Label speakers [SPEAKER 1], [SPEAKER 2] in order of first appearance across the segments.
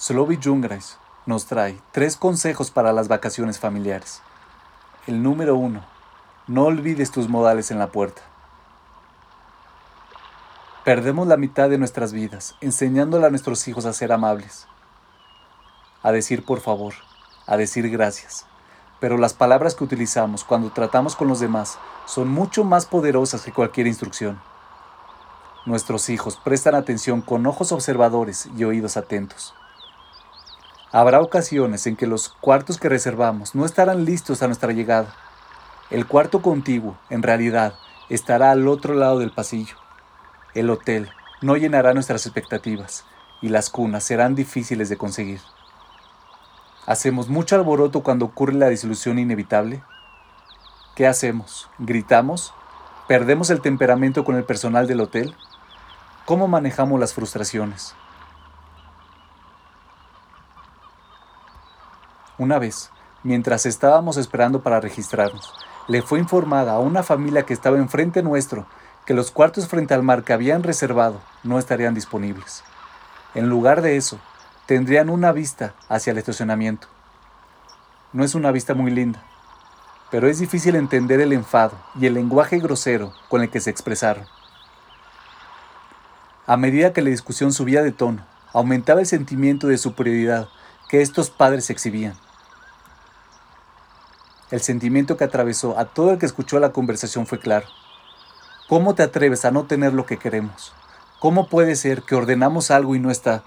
[SPEAKER 1] Slovi Jungreis nos trae tres consejos para las vacaciones familiares. El número uno, no olvides tus modales en la puerta. Perdemos la mitad de nuestras vidas enseñándole a nuestros hijos a ser amables, a decir por favor, a decir gracias. Pero las palabras que utilizamos cuando tratamos con los demás son mucho más poderosas que cualquier instrucción. Nuestros hijos prestan atención con ojos observadores y oídos atentos. Habrá ocasiones en que los cuartos que reservamos no estarán listos a nuestra llegada. El cuarto contiguo, en realidad, estará al otro lado del pasillo. El hotel no llenará nuestras expectativas y las cunas serán difíciles de conseguir. ¿Hacemos mucho alboroto cuando ocurre la disolución inevitable? ¿Qué hacemos? ¿Gritamos? ¿Perdemos el temperamento con el personal del hotel? ¿Cómo manejamos las frustraciones? Una vez, mientras estábamos esperando para registrarnos, le fue informada a una familia que estaba enfrente nuestro que los cuartos frente al mar que habían reservado no estarían disponibles. En lugar de eso, tendrían una vista hacia el estacionamiento. No es una vista muy linda, pero es difícil entender el enfado y el lenguaje grosero con el que se expresaron. A medida que la discusión subía de tono, aumentaba el sentimiento de superioridad que estos padres exhibían. El sentimiento que atravesó a todo el que escuchó la conversación fue claro. ¿Cómo te atreves a no tener lo que queremos? ¿Cómo puede ser que ordenamos algo y no está?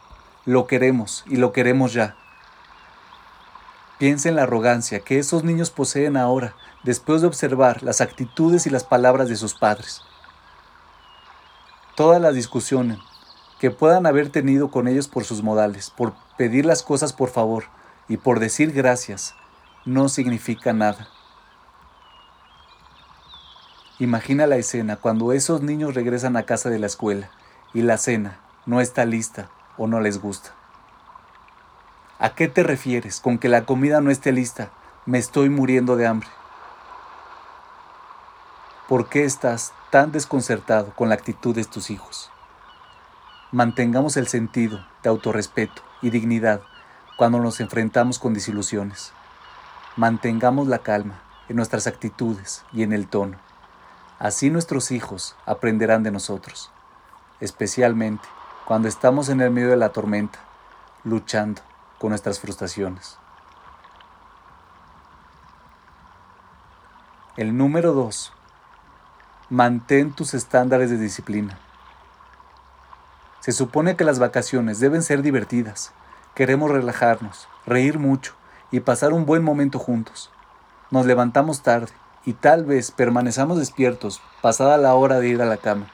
[SPEAKER 1] Lo queremos y lo queremos ya. Piensa en la arrogancia que esos niños poseen ahora después de observar las actitudes y las palabras de sus padres. Todas las discusiones que puedan haber tenido con ellos por sus modales, por pedir las cosas por favor y por decir gracias, no significa nada. Imagina la escena cuando esos niños regresan a casa de la escuela y la cena no está lista o no les gusta. ¿A qué te refieres con que la comida no esté lista? Me estoy muriendo de hambre. ¿Por qué estás tan desconcertado con la actitud de tus hijos? Mantengamos el sentido de autorrespeto y dignidad cuando nos enfrentamos con desilusiones. Mantengamos la calma en nuestras actitudes y en el tono. Así nuestros hijos aprenderán de nosotros, especialmente cuando estamos en el medio de la tormenta, luchando con nuestras frustraciones. El número dos, mantén tus estándares de disciplina. Se supone que las vacaciones deben ser divertidas. Queremos relajarnos, reír mucho, y pasar un buen momento juntos. Nos levantamos tarde y tal vez permanezamos despiertos pasada la hora de ir a la cama.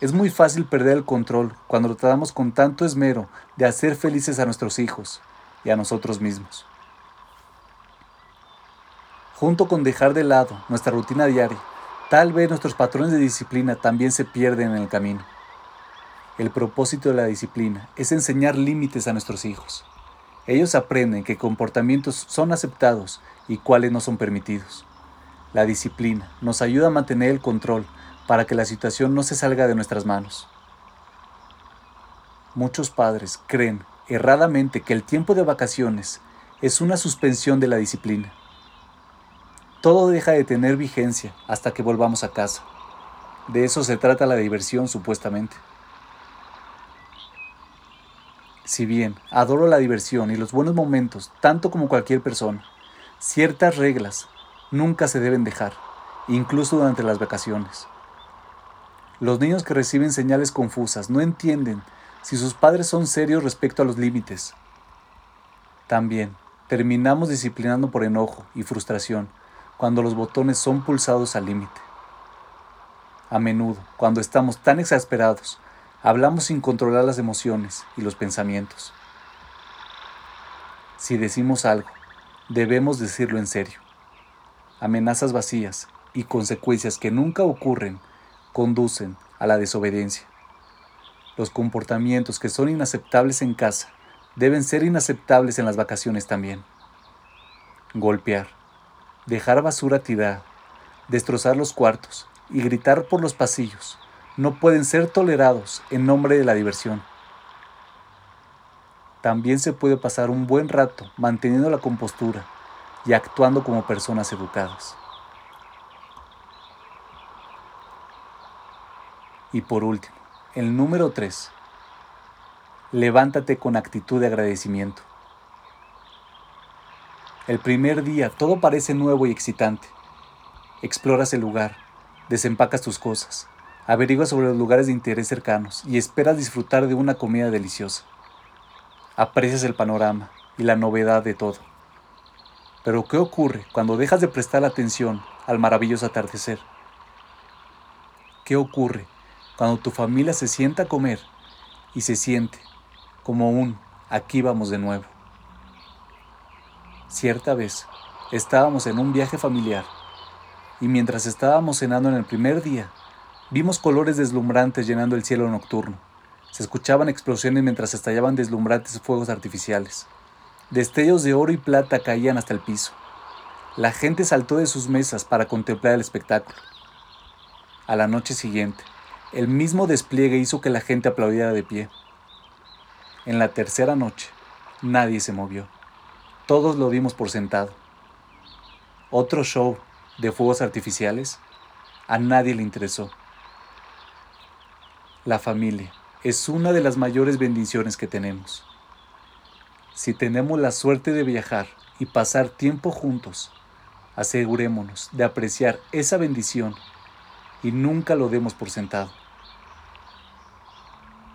[SPEAKER 1] Es muy fácil perder el control cuando tratamos con tanto esmero de hacer felices a nuestros hijos y a nosotros mismos. Junto con dejar de lado nuestra rutina diaria, tal vez nuestros patrones de disciplina también se pierden en el camino. El propósito de la disciplina es enseñar límites a nuestros hijos. Ellos aprenden qué comportamientos son aceptados y cuáles no son permitidos. La disciplina nos ayuda a mantener el control para que la situación no se salga de nuestras manos. Muchos padres creen erradamente que el tiempo de vacaciones es una suspensión de la disciplina. Todo deja de tener vigencia hasta que volvamos a casa. De eso se trata la diversión supuestamente. Si bien adoro la diversión y los buenos momentos tanto como cualquier persona, ciertas reglas nunca se deben dejar, incluso durante las vacaciones. Los niños que reciben señales confusas no entienden si sus padres son serios respecto a los límites. También terminamos disciplinando por enojo y frustración cuando los botones son pulsados al límite. A menudo, cuando estamos tan exasperados, Hablamos sin controlar las emociones y los pensamientos. Si decimos algo, debemos decirlo en serio. Amenazas vacías y consecuencias que nunca ocurren conducen a la desobediencia. Los comportamientos que son inaceptables en casa deben ser inaceptables en las vacaciones también. Golpear, dejar basura tirada, destrozar los cuartos y gritar por los pasillos no pueden ser tolerados en nombre de la diversión. también se puede pasar un buen rato manteniendo la compostura y actuando como personas educadas. Y por último, el número 3. Levántate con actitud de agradecimiento. El primer día todo parece nuevo y excitante. Exploras el lugar, desempacas tus cosas, averiguas sobre los lugares de interés cercanos y esperas disfrutar de una comida deliciosa. Aprecias el panorama y la novedad de todo. Pero ¿qué ocurre cuando dejas de prestar atención al maravilloso atardecer? ¿Qué ocurre cuando tu familia se sienta a comer y se siente como un aquí vamos de nuevo. Cierta vez estábamos en un viaje familiar y mientras estábamos cenando en el primer día, vimos colores deslumbrantes llenando el cielo nocturno. Se escuchaban explosiones mientras estallaban deslumbrantes fuegos artificiales. Destellos de oro y plata caían hasta el piso. La gente saltó de sus mesas para contemplar el espectáculo. A la noche siguiente, el mismo despliegue hizo que la gente aplaudiera de pie. En la tercera noche, nadie se movió. Todos lo dimos por sentado. Otro show de fuegos artificiales a nadie le interesó. La familia es una de las mayores bendiciones que tenemos. Si tenemos la suerte de viajar y pasar tiempo juntos, asegurémonos de apreciar esa bendición y nunca lo demos por sentado.